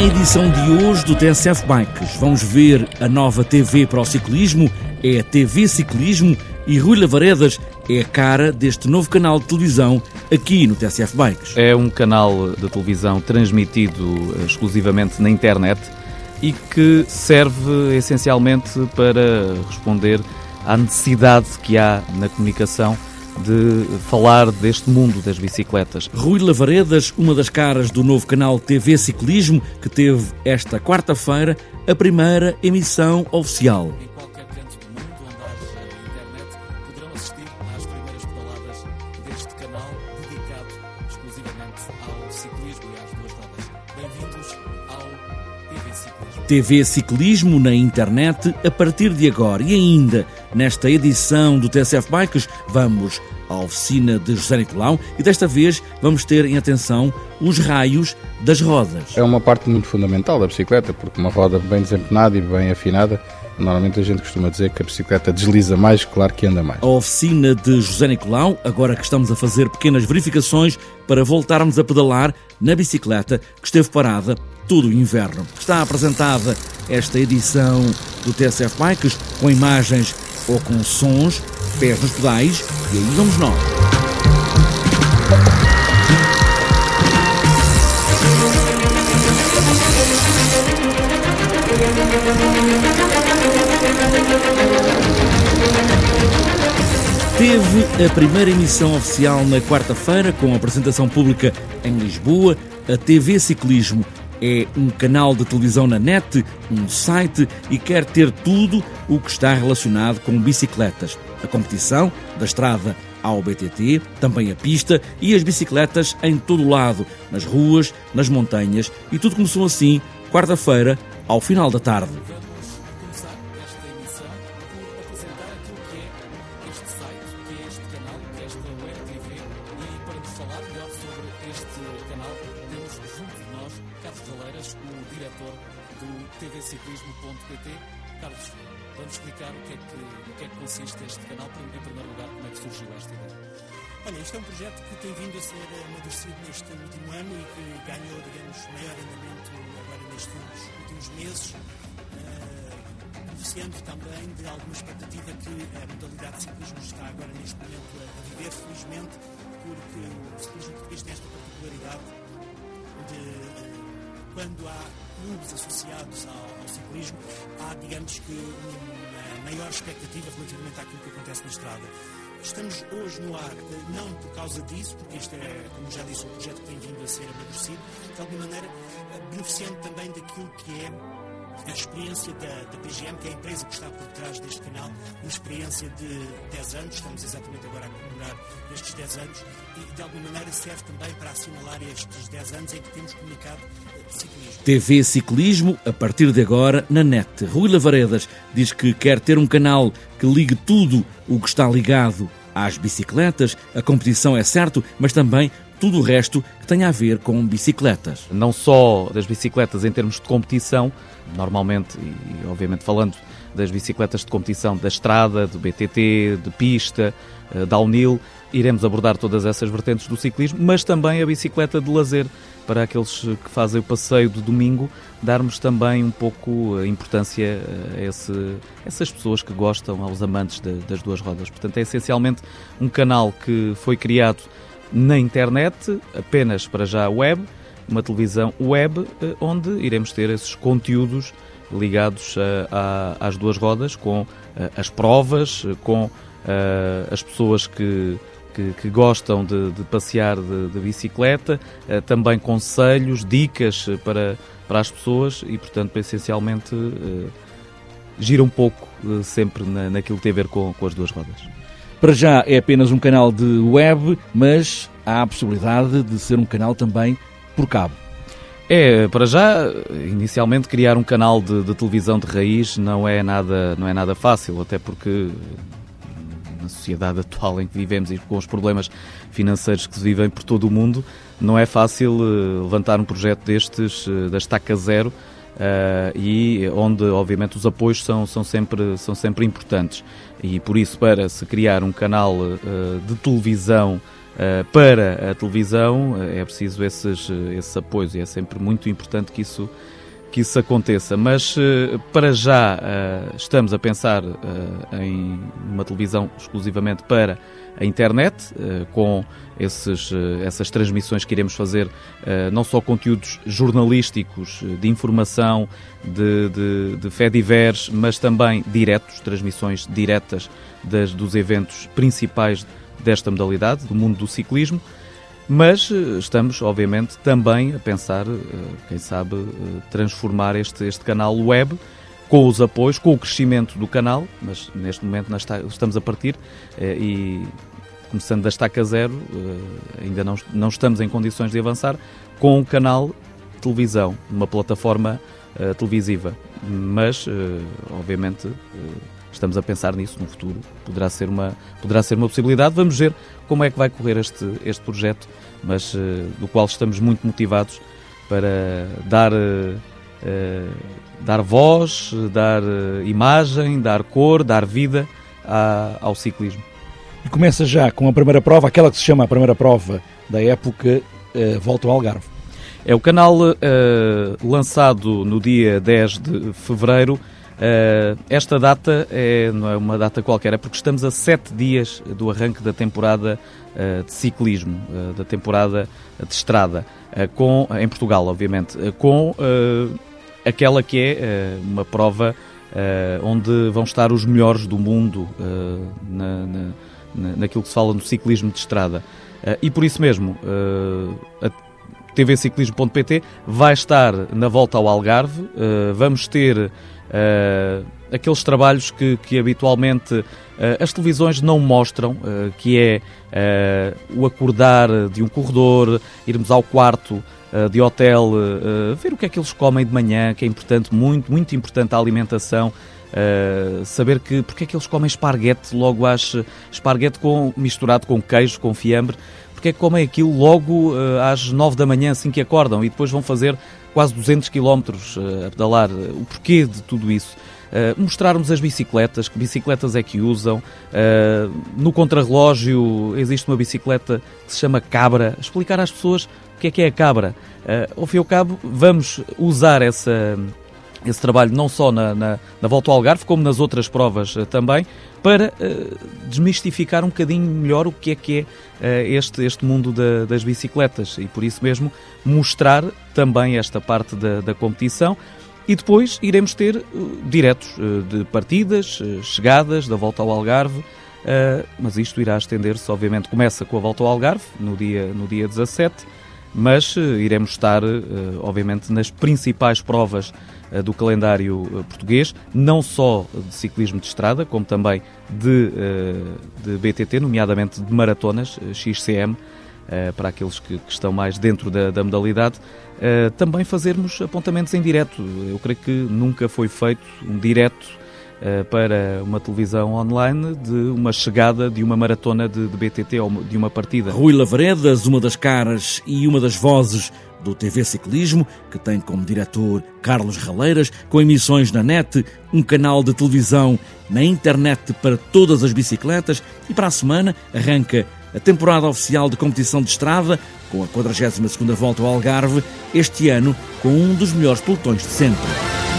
Na edição de hoje do TSF Bikes, vamos ver a nova TV para o ciclismo, é a TV Ciclismo e Rui Lavaredas é a cara deste novo canal de televisão aqui no TSF Bikes. É um canal de televisão transmitido exclusivamente na internet e que serve essencialmente para responder à necessidade que há na comunicação de falar deste mundo das bicicletas. Rui Lavaredas, uma das caras do novo canal TV Ciclismo, que teve esta quarta-feira a primeira emissão oficial. TV Ciclismo na internet a partir de agora. E ainda, nesta edição do TSF Bikes, vamos à oficina de José Nicolau e desta vez vamos ter em atenção os raios das rodas. É uma parte muito fundamental da bicicleta, porque uma roda bem desempenada e bem afinada Normalmente a gente costuma dizer que a bicicleta desliza mais, claro que anda mais. A oficina de José Nicolau, agora que estamos a fazer pequenas verificações para voltarmos a pedalar na bicicleta que esteve parada todo o inverno. Está apresentada esta edição do TSF Bikes com imagens ou com sons, pés nos pedais e aí vamos nós. Teve a primeira emissão oficial na quarta-feira, com apresentação pública em Lisboa. A TV Ciclismo é um canal de televisão na net, um site e quer ter tudo o que está relacionado com bicicletas. A competição, da estrada ao BTT, também a pista e as bicicletas em todo o lado, nas ruas, nas montanhas e tudo começou assim, quarta-feira, ao final da tarde. tvciclismo.pt. Carlos, vamos explicar o que, é que, o que é que consiste este canal. Em primeiro lugar, como é que surgiu esta ideia? Olha, isto é um projeto que tem vindo a ser amadurecido neste último ano e que ganhou, digamos, maior andamento agora nestes últimos meses, uh, beneficiando também de alguma expectativa que a modalidade de ciclismo está agora neste momento a viver, felizmente, porque o ciclismo português tem esta particularidade de, uh, quando há clubes associados ao, ao, ciclismo, há, digamos que, uma maior expectativa relativamente àquilo que acontece na estrada. Estamos hoje no ar, eh, não por causa disso, porque este é, como já disse, um projeto que tem vindo a ser amadurecido, de alguma maneira eh, beneficiando também daquilo que é a experiência da, da, PGM, que é a empresa que está por trás deste experiência de 10 anos, estamos exatamente agora a comemorar estes 10 anos, e de alguma maneira serve também para assinalar estes 10 anos em que temos comunicado eh, ciclismo. TV Ciclismo, a partir de agora, na net. Rui Lavaredas diz que quer ter um canal que ligue tudo o que está ligado às bicicletas, a competição é certo, mas também tudo o resto que tenha a ver com bicicletas. Não só das bicicletas em termos de competição, normalmente, e obviamente falando das bicicletas de competição da estrada, do BTT, de pista, eh, da Unil, iremos abordar todas essas vertentes do ciclismo, mas também a bicicleta de lazer para aqueles que fazem o passeio de domingo, darmos também um pouco a importância a, esse, essas pessoas que gostam, aos amantes de, das duas rodas. Portanto, é essencialmente um canal que foi criado na internet, apenas para já web, uma televisão web, eh, onde iremos ter esses conteúdos ligados a, a, às duas rodas, com eh, as provas, com eh, as pessoas que, que, que gostam de, de passear de, de, bicicleta, também conselhos, dicas para, para as pessoas e, portanto, essencialmente gira um pouco sempre na, naquilo que tem a ver com, com as duas rodas. Para já é apenas um canal de web, mas há a possibilidade de ser um canal também por cabo. É, para já, inicialmente criar um canal de, de, televisão de raiz não é nada, não é nada fácil, até porque na sociedade atual em que vivemos e com os problemas financeiros que se vivem por todo o mundo, não é fácil eh, levantar um projeto destes eh, da estaca zero Uh, e onde obviamente os apoios são, são, sempre, são sempre importantes. E por isso para se criar um canal uh, de televisão uh, para a televisão, é preciso esses, esses apoios. E é sempre muito importante que isso, que isso aconteça. Mas para já estamos a pensar em uma televisão exclusivamente para a internet, com esses, essas transmissões que iremos fazer, não só conteúdos jornalísticos, de informação, de, de, de fé divers, mas também diretos, transmissões diretas das, dos eventos principais desta modalidade, do mundo do ciclismo, mas eh, estamos, obviamente, também a pensar, eh, quem sabe, eh, transformar este, este canal web com os apoios, com o crescimento do canal, mas neste momento estamos a partir e começando da estaca zero, ainda não, não estamos em condições de avançar com um canal televisão, uma plataforma televisiva, mas obviamente estamos a pensar nisso no futuro. Poderá ser uma, poderá ser uma possibilidade. Vamos ver como é que vai correr este, este projeto, mas uh, do qual estamos muito motivados para dar, uh, dar voz, dar uh, imagem, dar cor, dar vida à, ao ciclismo. E começa já com a primeira prova, aquela que se chama a primeira prova da época, Volta ao Algarve. É o canal lançado no dia 10 de fevereiro esta data é, não é uma data qualquer, é porque estamos a sete dias do arranque da temporada uh, de ciclismo, uh, da temporada de estrada, com, em Portugal, obviamente, com aquela que é uma prova onde vão estar os melhores do mundo na, na, naquilo que se fala no ciclismo de estrada. e por isso mesmo, a tvciclismo.pt vai estar na volta ao Algarve, vamos ter uh, aqueles trabalhos que, que habitualmente uh, as televisões não mostram, uh, que é o acordar de um corredor, irmos ao quarto de hotel, ver o que é que eles comem de manhã, que é importante, muito, muito importante a alimentação. Uh, saber que porque é que eles comem esparguete logo às esparguete com, misturado com queijo, com fiambre, porque é que comem aquilo logo uh, às 9 da manhã assim que acordam e depois vão fazer quase 200 km uh, a pedalar. O porquê de tudo isso? Uh, mostrarmos as bicicletas, que bicicletas é que usam. Uh, no contrarrelógio existe uma bicicleta que se chama Cabra. Explicar às pessoas o que é que é a Cabra. Uh, ao fim e ao cabo, vamos usar essa, esse trabalho não só na, na, na, volta ao Algarve, como nas outras provas uh, também, para uh, desmistificar um bocadinho melhor o que é que é uh, este, este mundo da, das bicicletas. E por isso mesmo mostrar também esta parte da, da competição. E depois iremos ter diretos de partidas, chegadas da volta ao Algarve, mas isto irá estender-se, obviamente, começa com a volta ao Algarve no dia, no dia 17, mas iremos estar, obviamente, nas principais provas eh, do calendário eh, português, não só de ciclismo de estrada, como também de, eh, de BTT, nomeadamente de maratonas, XCM, para aqueles que, que, estão mais dentro da, da modalidade, também fazermos apontamentos em direto. Eu creio que nunca foi feito um direto para uma televisão online de uma chegada de uma maratona de, de BTT ou de uma partida. Rui Lavaredas, uma das caras e uma das vozes do TV Ciclismo, que tem como diretor Carlos Raleiras, com emissões na net, um canal de televisão na internet para todas as bicicletas e para a semana arranca a temporada oficial de competição de estrada, com a 42ª volta ao Algarve, este ano com um dos melhores pelotões de sempre.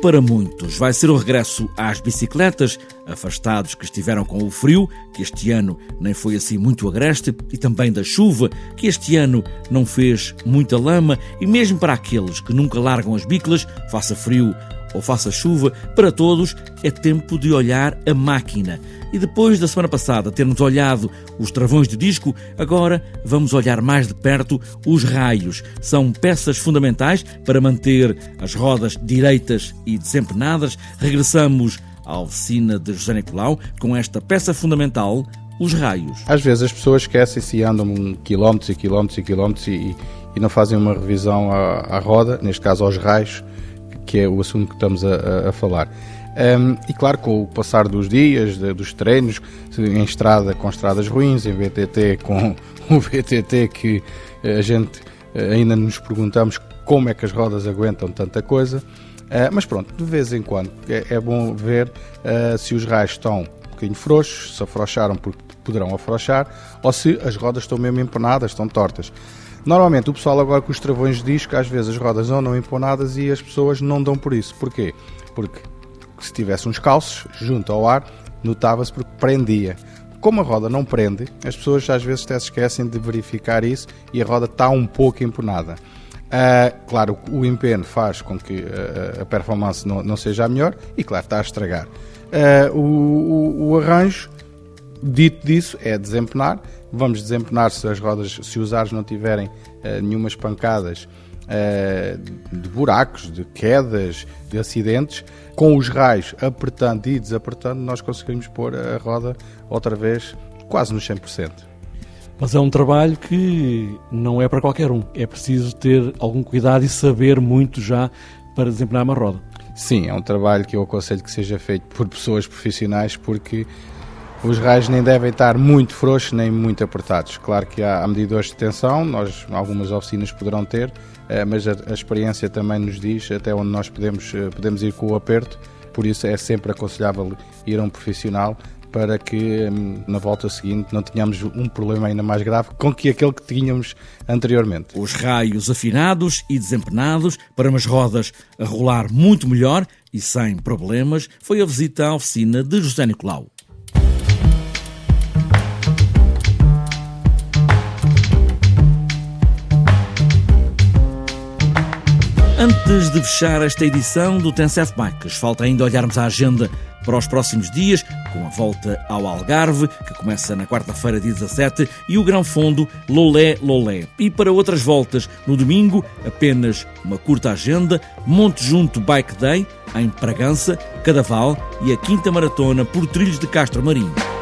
Para muitos. Vai ser o regresso às bicicletas, afastados que estiveram com o frio, que este ano nem foi assim muito agreste, e também da chuva, que este ano não fez muita lama, e mesmo para aqueles que nunca largam as biclas, faça frio ou faça chuva, para todos é tempo de olhar a máquina. E depois da semana passada termos olhado os travões de disco, agora vamos olhar mais de perto os raios. São peças fundamentais para manter as rodas direitas e desempenadas. Regressamos à oficina de José Nicolau com esta peça fundamental, os raios. Às vezes as pessoas esquecem-se e andam quilómetros e quilómetros e quilómetros e, e não fazem uma revisão à, à roda, neste caso aos raios, que é o assunto que estamos a, a falar. Um, e claro, com o passar dos dias, de, dos treinos, em estrada com estradas ruins, em BTT com o BTT que a gente ainda nos perguntamos como é que as rodas aguentam tanta coisa. Uh, mas pronto, de vez em quando é, é bom ver uh, se os raios estão um bocadinho frouxos, se afrouxaram porque poderão afrouxar, ou se as rodas estão mesmo empenadas, estão tortas. Normalmente o pessoal agora com os travões diz que às vezes as rodas andam emponadas e as pessoas não dão por isso. Porquê? Porque se tivesse uns calços junto ao ar, notava-se porque prendia. Como a roda não prende, as pessoas às vezes até se esquecem de verificar isso e a roda está um pouco empenada. Uh, claro, o empenho faz com que uh, a performance não, não, seja a melhor e, claro, está a estragar. Uh, o, o, o, arranjo, dito disso, é desempenar. Vamos desempenar se as rodas, se os ares não tiverem uh, nenhumas pancadas de buracos, de quedas, de acidentes. Com os raios apertando e desapertando, nós conseguimos pôr a roda outra vez quase nos 100%. Mas é um trabalho que não é para qualquer um. É preciso ter algum cuidado e saber muito já para desempenhar uma roda. Sim, é um trabalho que eu aconselho que seja feito por pessoas profissionais porque os raios nem devem estar muito frouxos nem muito apertados. Claro que há medidores de tensão, nós algumas oficinas poderão ter, eh, mas a, a experiência também nos diz até onde nós podemos, eh, podemos ir com o aperto, por isso é sempre aconselhável ir a um profissional para que hum, na volta seguinte não tenhamos um problema ainda mais grave com que aquele que tínhamos anteriormente. Os raios afinados e desempenados para umas rodas a rolar muito melhor e sem problemas foi a visita à oficina de José Nicolau. Antes de fechar esta edição do Tencef Bikes, falta ainda olharmos a agenda para os próximos dias, com a volta ao Algarve, que começa na quarta-feira, dia 17, e o Grão Fundo Lolé Lolé. E para outras voltas, no domingo, apenas uma curta agenda, Monte Junto Bike Day, em Pragança, Cadaval e a quinta maratona por trilhos de Castro Marinho.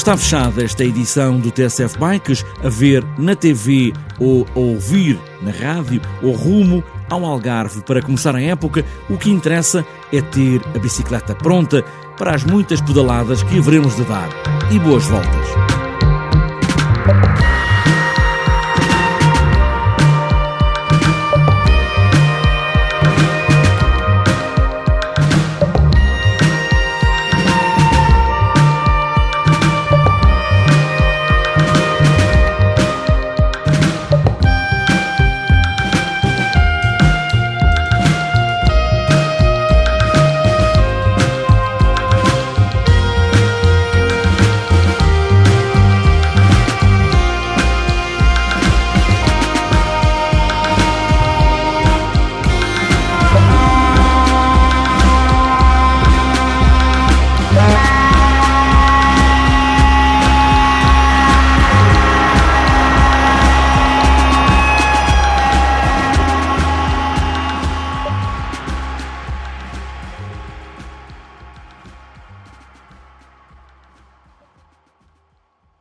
Está fechada esta edição do TSF Bikes, a ver na TV ou a ouvir na rádio ou rumo ao Algarve para começar a época. O que interessa é ter a bicicleta pronta para as muitas pedaladas que haveremos de dar. E boas voltas!